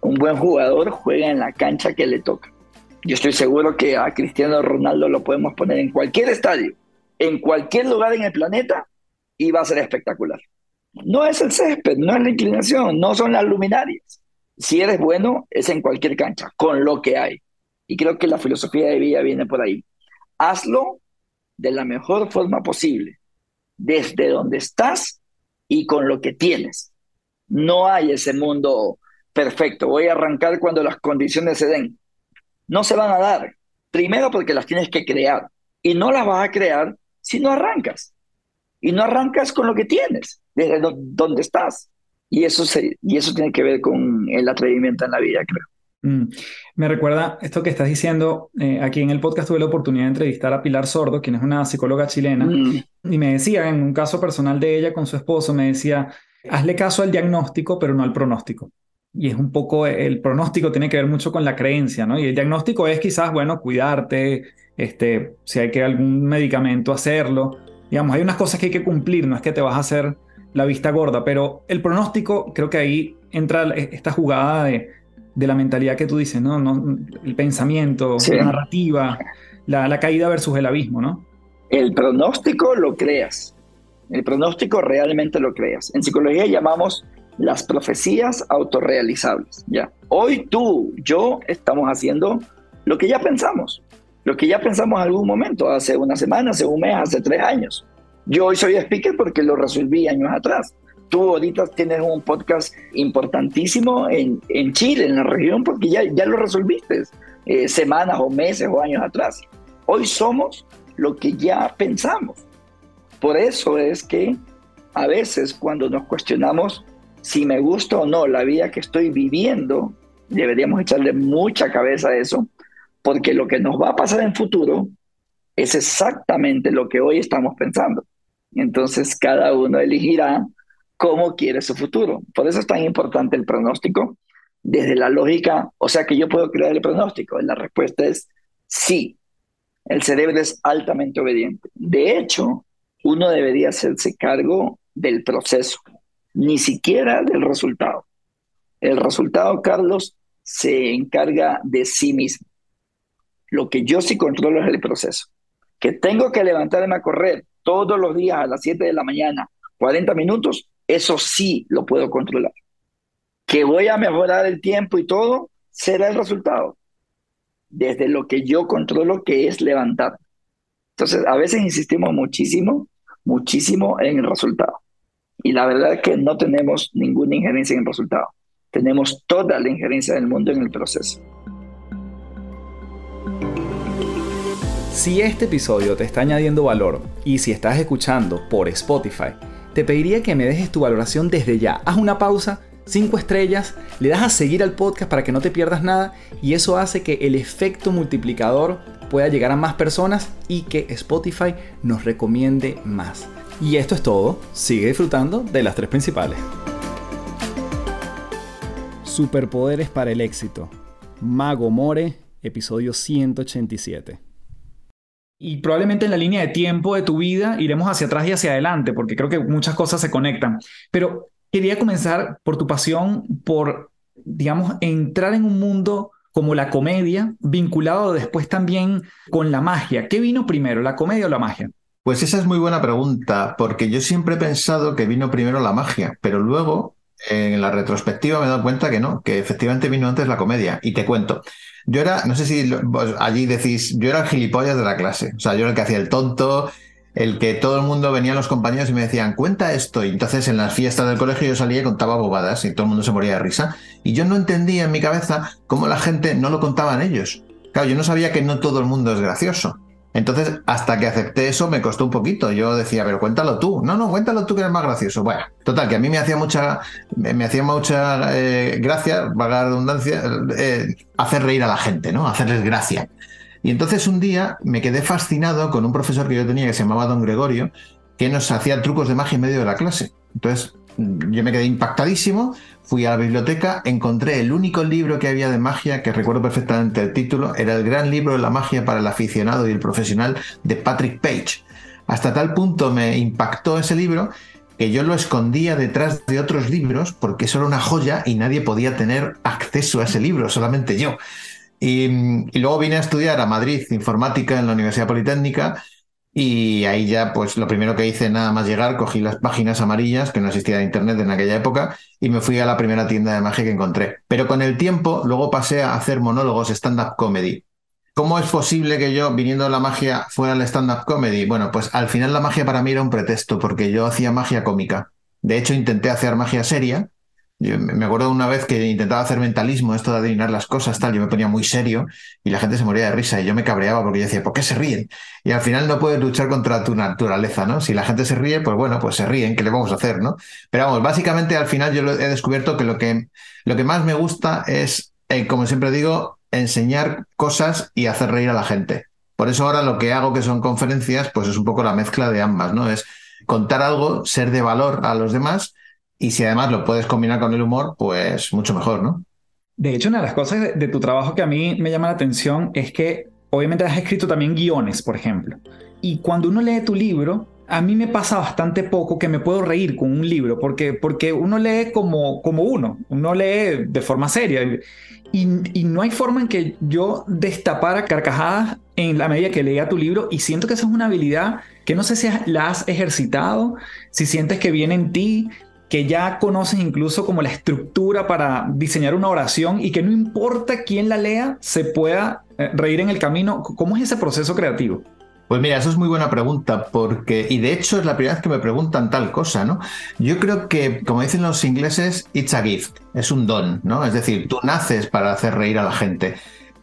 un buen jugador juega en la cancha que le toca. Yo estoy seguro que a Cristiano Ronaldo lo podemos poner en cualquier estadio, en cualquier lugar en el planeta y va a ser espectacular. No es el césped, no es la inclinación, no son las luminarias. Si eres bueno, es en cualquier cancha, con lo que hay. Y creo que la filosofía de vida viene por ahí. Hazlo de la mejor forma posible, desde donde estás y con lo que tienes. No hay ese mundo perfecto, voy a arrancar cuando las condiciones se den. No se van a dar. Primero porque las tienes que crear y no las vas a crear si no arrancas. Y no arrancas con lo que tienes, desde donde estás. Y eso, se, y eso tiene que ver con el atrevimiento en la vida, creo. Mm. Me recuerda esto que estás diciendo. Eh, aquí en el podcast tuve la oportunidad de entrevistar a Pilar Sordo, quien es una psicóloga chilena, mm. y me decía, en un caso personal de ella con su esposo, me decía, hazle caso al diagnóstico, pero no al pronóstico. Y es un poco, el pronóstico tiene que ver mucho con la creencia, ¿no? Y el diagnóstico es quizás, bueno, cuidarte, este, si hay que algún medicamento hacerlo. Digamos, hay unas cosas que hay que cumplir, no es que te vas a hacer la vista gorda, pero el pronóstico, creo que ahí entra esta jugada de de la mentalidad que tú dices, ¿no? no el pensamiento, la narrativa, la, caída versus el abismo, ¿no? El pronóstico lo creas. El pronóstico realmente lo creas. En psicología llamamos las profecías autorrealizables. Ya. Hoy tú, yo, estamos haciendo lo que ya pensamos. Lo que ya pensamos en algún momento, hace una semana, hace un mes, hace tres años. Yo hoy soy speaker porque lo resolví años atrás. Tú ahorita tienes un podcast importantísimo en, en Chile, en la región, porque ya, ya lo resolviste eh, semanas o meses o años atrás. Hoy somos lo que ya pensamos. Por eso es que a veces cuando nos cuestionamos si me gusta o no la vida que estoy viviendo, deberíamos echarle mucha cabeza a eso, porque lo que nos va a pasar en futuro es exactamente lo que hoy estamos pensando. Entonces cada uno elegirá cómo quiere su futuro. Por eso es tan importante el pronóstico desde la lógica, o sea que yo puedo crear el pronóstico. La respuesta es sí. El cerebro es altamente obediente. De hecho, uno debería hacerse cargo del proceso, ni siquiera del resultado. El resultado, Carlos, se encarga de sí mismo. Lo que yo sí controlo es el proceso. Que tengo que levantarme a correr todos los días a las 7 de la mañana, 40 minutos, eso sí lo puedo controlar. Que voy a mejorar el tiempo y todo, será el resultado. Desde lo que yo controlo, que es levantar. Entonces, a veces insistimos muchísimo, muchísimo en el resultado. Y la verdad es que no tenemos ninguna injerencia en el resultado. Tenemos toda la injerencia del mundo en el proceso. Si este episodio te está añadiendo valor y si estás escuchando por Spotify, te pediría que me dejes tu valoración desde ya. Haz una pausa, 5 estrellas, le das a seguir al podcast para que no te pierdas nada y eso hace que el efecto multiplicador pueda llegar a más personas y que Spotify nos recomiende más. Y esto es todo, sigue disfrutando de las tres principales. Superpoderes para el éxito. Mago More, episodio 187 y probablemente en la línea de tiempo de tu vida iremos hacia atrás y hacia adelante, porque creo que muchas cosas se conectan. Pero quería comenzar por tu pasión, por, digamos, entrar en un mundo como la comedia, vinculado después también con la magia. ¿Qué vino primero, la comedia o la magia? Pues esa es muy buena pregunta, porque yo siempre he pensado que vino primero la magia, pero luego en la retrospectiva me he dado cuenta que no, que efectivamente vino antes la comedia. Y te cuento. Yo era, no sé si allí decís, yo era el gilipollas de la clase. O sea, yo era el que hacía el tonto, el que todo el mundo venían los compañeros y me decían, cuenta esto. Y entonces en las fiestas del colegio yo salía y contaba bobadas y todo el mundo se moría de risa. Y yo no entendía en mi cabeza cómo la gente no lo contaban ellos. Claro, yo no sabía que no todo el mundo es gracioso. Entonces, hasta que acepté eso, me costó un poquito. Yo decía, pero cuéntalo tú. No, no, cuéntalo tú que eres más gracioso. Bueno, total, que a mí me hacía mucha, me, hacía mucha eh, gracia, vaga redundancia, eh, hacer reír a la gente, ¿no? Hacerles gracia. Y entonces un día me quedé fascinado con un profesor que yo tenía que se llamaba Don Gregorio, que nos hacía trucos de magia en medio de la clase. Entonces, yo me quedé impactadísimo Fui a la biblioteca, encontré el único libro que había de magia, que recuerdo perfectamente el título, era el gran libro de la magia para el aficionado y el profesional de Patrick Page. Hasta tal punto me impactó ese libro que yo lo escondía detrás de otros libros porque eso era una joya y nadie podía tener acceso a ese libro, solamente yo. Y, y luego vine a estudiar a Madrid informática en la Universidad Politécnica y ahí ya, pues lo primero que hice nada más llegar, cogí las páginas amarillas, que no existía internet en aquella época, y me fui a la primera tienda de magia que encontré. Pero con el tiempo, luego pasé a hacer monólogos stand-up comedy. ¿Cómo es posible que yo, viniendo de la magia, fuera al stand-up comedy? Bueno, pues al final la magia para mí era un pretexto, porque yo hacía magia cómica. De hecho, intenté hacer magia seria, Yo me acuerdo una vez que intentaba hacer mentalismo, esto de adivinar las cosas, tal, yo me ponía muy serio y la gente se moría de risa y yo me cabreaba porque yo decía, ¿por qué se ríen? Y al final no puedes luchar contra tu naturaleza, ¿no? Si la gente se ríe, pues bueno, pues se ríen, ¿qué le vamos a hacer, no? Pero vamos, básicamente al final yo he descubierto que lo que, lo que más me gusta es, eh, como siempre digo, enseñar cosas y hacer reír a la gente. Por eso ahora lo que hago, que son conferencias, pues es un poco la mezcla de ambas, ¿no? Es contar algo, ser de valor a los demás y si además lo puedes combinar con el humor, pues mucho mejor, ¿no? De hecho, una de las cosas de, tu trabajo que a mí me llama la atención es que obviamente has escrito también guiones, por ejemplo. Y cuando uno lee tu libro, a mí me pasa bastante poco que me puedo reír con un libro, porque, porque uno lee como, como uno, uno lee de forma seria. Y, y, no hay forma en que yo destapara carcajadas en la medida que leía tu libro y siento que esa es una habilidad que no sé si la has ejercitado, si sientes que viene en ti, que ya conoces incluso como la estructura para diseñar una oración y que no importa quién la lea, se pueda eh, reír en el camino. ¿Cómo es ese proceso creativo? Pues mira, eso es muy buena pregunta, porque, y de hecho es la primera vez que me preguntan tal cosa, ¿no? Yo creo que, como dicen los ingleses, it's a gift, es un don, ¿no? Es decir, tú naces para hacer reír a la gente.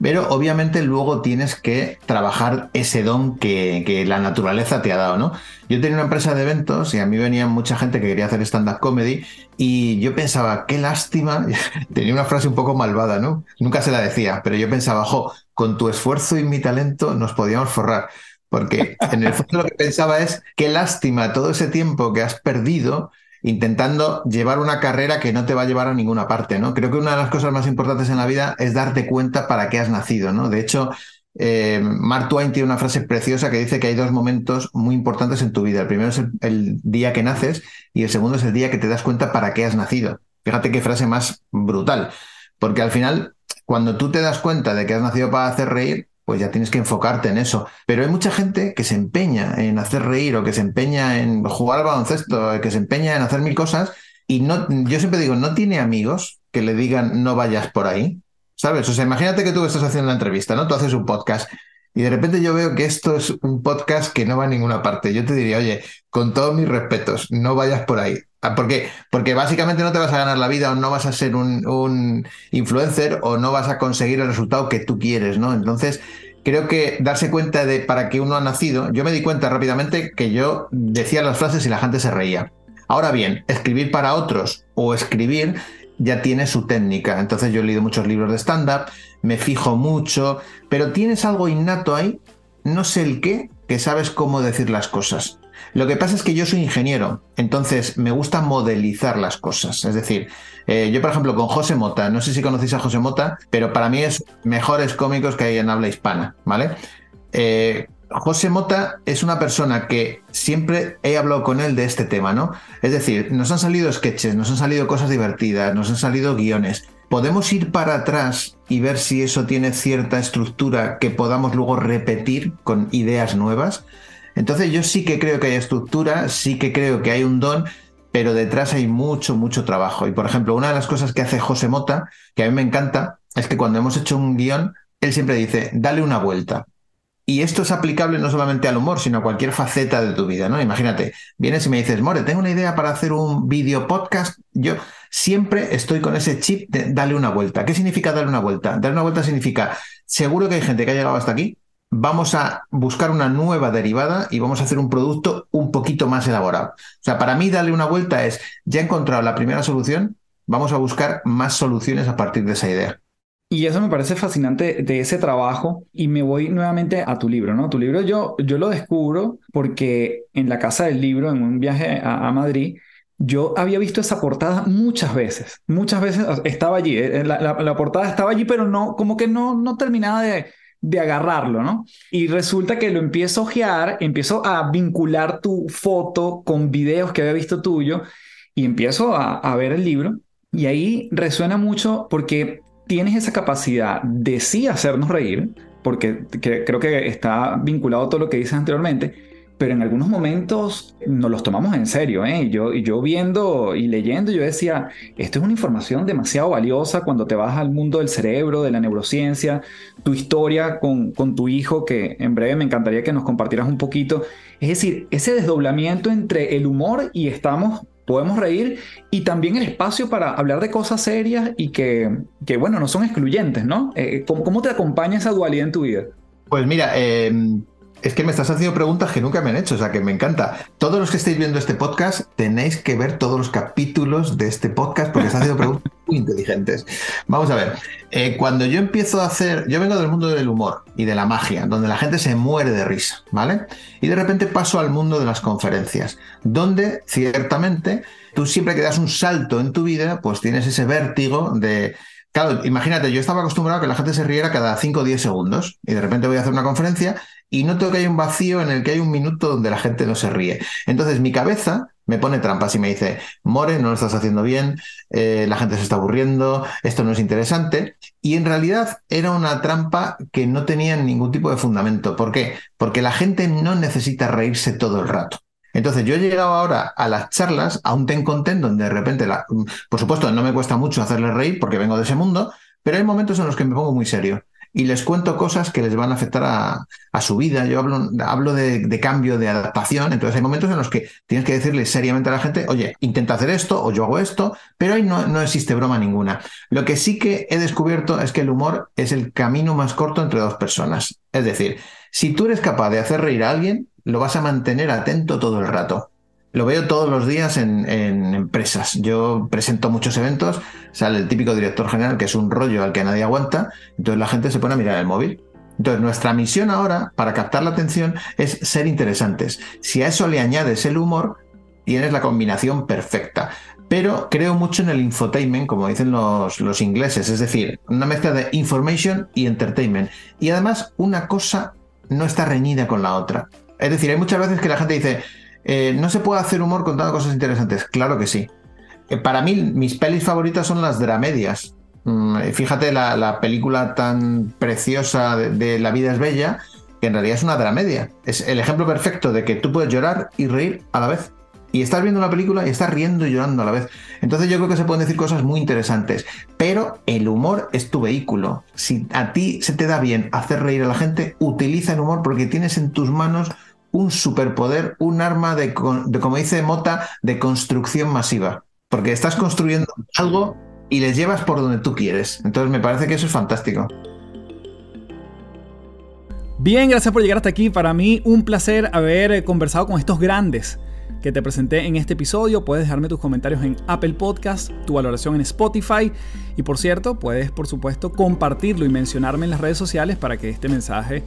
Pero obviamente luego tienes que trabajar ese don que, la naturaleza te ha dado, ¿no? Yo tenía una empresa de eventos y a mí venía mucha gente que quería hacer stand-up comedy y yo pensaba, qué lástima, tenía una frase un poco malvada, ¿no? Nunca se la decía, pero yo pensaba, jo, con tu esfuerzo y mi talento nos podíamos forrar. Porque en el fondo lo que pensaba es, qué lástima todo ese tiempo que has perdido intentando llevar una carrera que no te va a llevar a ninguna parte, ¿no? Creo que una de las cosas más importantes en la vida es darte cuenta para qué has nacido, ¿no? De hecho, eh, Mark Twain tiene una frase preciosa que dice que hay dos momentos muy importantes en tu vida. El primero es el, día que naces y el segundo es el día que te das cuenta para qué has nacido. Fíjate qué frase más brutal, porque al final, cuando tú te das cuenta de que has nacido para hacer reír, pues ya tienes que enfocarte en eso. Pero hay mucha gente que se empeña en hacer reír o que se empeña en jugar al baloncesto, que se empeña en hacer mil cosas y no, yo siempre digo, no tiene amigos que le digan no vayas por ahí, ¿sabes? O sea, imagínate que tú estás haciendo la entrevista, ¿no? Tú haces un podcast y de repente yo veo que esto es un podcast que no va a ninguna parte. Yo te diría, oye, con todos mis respetos, no vayas por ahí. Ah, ¿Por qué? Porque básicamente no te vas a ganar la vida o no vas a ser un, influencer o no vas a conseguir el resultado que tú quieres, ¿no? Entonces, creo que darse cuenta de para qué uno ha nacido, yo me di cuenta rápidamente que yo decía las frases y la gente se reía. Ahora bien, escribir para otros o escribir ya tiene su técnica. Entonces yo he leído muchos libros de stand-up, me fijo mucho, pero tienes algo innato ahí, no sé el qué, que sabes cómo decir las cosas. Lo que pasa es que yo soy ingeniero, entonces me gusta modelizar las cosas. Es decir, eh, yo por ejemplo con José Mota, no sé si conocéis a José Mota, pero para mí es mejores cómicos que hay en habla hispana, ¿vale? Eh, José Mota es una persona que siempre he hablado con él de este tema, ¿no? Es decir, nos han salido sketches, nos han salido cosas divertidas, nos han salido guiones. ¿Podemos ir para atrás y ver si eso tiene cierta estructura que podamos luego repetir con ideas nuevas? Entonces yo sí que creo que hay estructura, sí que creo que hay un don, pero detrás hay mucho, mucho trabajo. Y por ejemplo, una de las cosas que hace José Mota, que a mí me encanta, es que cuando hemos hecho un guion, él siempre dice, dale una vuelta. Y esto es aplicable no solamente al humor, sino a cualquier faceta de tu vida, ¿no? Imagínate, vienes y me dices, More, tengo una idea para hacer un video podcast. Yo siempre estoy con ese chip de darle una vuelta. ¿Qué significa darle una vuelta? Darle una vuelta significa, seguro que hay gente que ha llegado hasta aquí vamos a buscar una nueva derivada y vamos a hacer un producto un poquito más elaborado. O sea, para mí darle una vuelta es, ya he encontrado la primera solución, vamos a buscar más soluciones a partir de esa idea. Y eso me parece fascinante de ese trabajo y me voy nuevamente a tu libro, ¿no? Tu libro yo, yo lo descubro porque en la casa del libro, en un viaje a, Madrid, yo había visto esa portada muchas veces, muchas veces estaba allí, eh, la, la portada estaba allí, pero no, como que no, no terminaba de, de agarrarlo, ¿no? Y resulta que lo empiezo a ojear, empiezo a vincular tu foto con videos que había visto tuyo y empiezo a, ver el libro y ahí resuena mucho porque tienes esa capacidad de sí hacernos reír, porque creo que está vinculado a todo lo que dices anteriormente, pero en algunos momentos nos los tomamos en serio. ¿eh? Yo, yo viendo y leyendo, yo decía, esto es una información demasiado valiosa cuando te vas al mundo del cerebro, de la neurociencia, tu historia con, con tu hijo, que en breve me encantaría que nos compartieras un poquito. Es decir, ese desdoblamiento entre el humor y estamos podemos reír y también el espacio para hablar de cosas serias y que, que bueno, no son excluyentes, ¿no? Eh, ¿cómo, ¿cómo, te acompaña esa dualidad en tu vida? Pues mira, eh, es que me estás haciendo preguntas que nunca me han hecho, o sea que me encanta. Todos los que estáis viendo este podcast tenéis que ver todos los capítulos de este podcast porque están haciendo preguntas muy inteligentes. Vamos a ver, eh, cuando yo empiezo a hacer, yo vengo del mundo del humor y de la magia, donde la gente se muere de risa, ¿vale? Y de repente paso al mundo de las conferencias, donde ciertamente tú siempre que das un salto en tu vida, pues tienes ese vértigo de Claro, imagínate, yo estaba acostumbrado a que la gente se riera cada 5 o 10 segundos y de repente voy a hacer una conferencia y noto que hay un vacío en el que hay un minuto donde la gente no se ríe. Entonces mi cabeza me pone trampas y me dice, More, no lo estás haciendo bien, eh, la gente se está aburriendo, esto no es interesante. Y en realidad era una trampa que no tenía ningún tipo de fundamento. ¿Por qué? Porque la gente no necesita reírse todo el rato. Entonces yo he llegado ahora a las charlas, a un ten content donde de repente, la, por supuesto, no me cuesta mucho hacerles reír porque vengo de ese mundo, pero hay momentos en los que me pongo muy serio y les cuento cosas que les van a afectar a, su vida. Yo hablo, hablo de, cambio, de adaptación, entonces hay momentos en los que tienes que decirle seriamente a la gente, oye, intenta hacer esto o yo hago esto, pero ahí no, no existe broma ninguna. Lo que sí que he descubierto es que el humor es el camino más corto entre dos personas. Es decir, si tú eres capaz de hacer reír a alguien, lo vas a mantener atento todo el rato. Lo veo todos los días en, empresas. Yo presento muchos eventos, sale el típico director general que es un rollo al que nadie aguanta, entonces la gente se pone a mirar el móvil. Entonces nuestra misión ahora, para captar la atención, es ser interesantes. Si a eso le añades el humor, tienes la combinación perfecta. Pero creo mucho en el infotainment, como dicen los, los ingleses, es decir, una mezcla de information y entertainment. Y además una cosa no está reñida con la otra. Es decir, hay muchas veces que la gente dice, eh, no se puede hacer humor contando cosas interesantes. Claro que sí. Eh, para mí, mis pelis favoritas son las dramedias. Mm, fíjate la, película tan preciosa de, La vida es bella, que en realidad es una dramedia. Es el ejemplo perfecto de que tú puedes llorar y reír a la vez. Y estás viendo una película y estás riendo y llorando a la vez. Entonces yo creo que se pueden decir cosas muy interesantes. Pero el humor es tu vehículo. Si a ti se te da bien hacer reír a la gente, utiliza el humor porque tienes en tus manos un superpoder, un arma de, como dice Mota, de construcción masiva. Porque estás construyendo algo y les llevas por donde tú quieres. Entonces me parece que eso es fantástico. Bien, gracias por llegar hasta aquí. Para mí un placer haber conversado con estos grandes que te presenté en este episodio. Puedes dejarme tus comentarios en Apple Podcast, tu valoración en Spotify y por cierto, puedes por supuesto compartirlo y mencionarme en las redes sociales para que este mensaje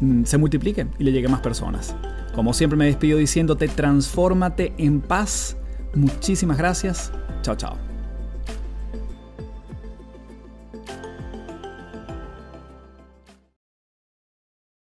mm, se multiplique y le llegue a más personas. Como siempre me despido diciéndote, transfórmate en paz. Muchísimas gracias. Chao, chao.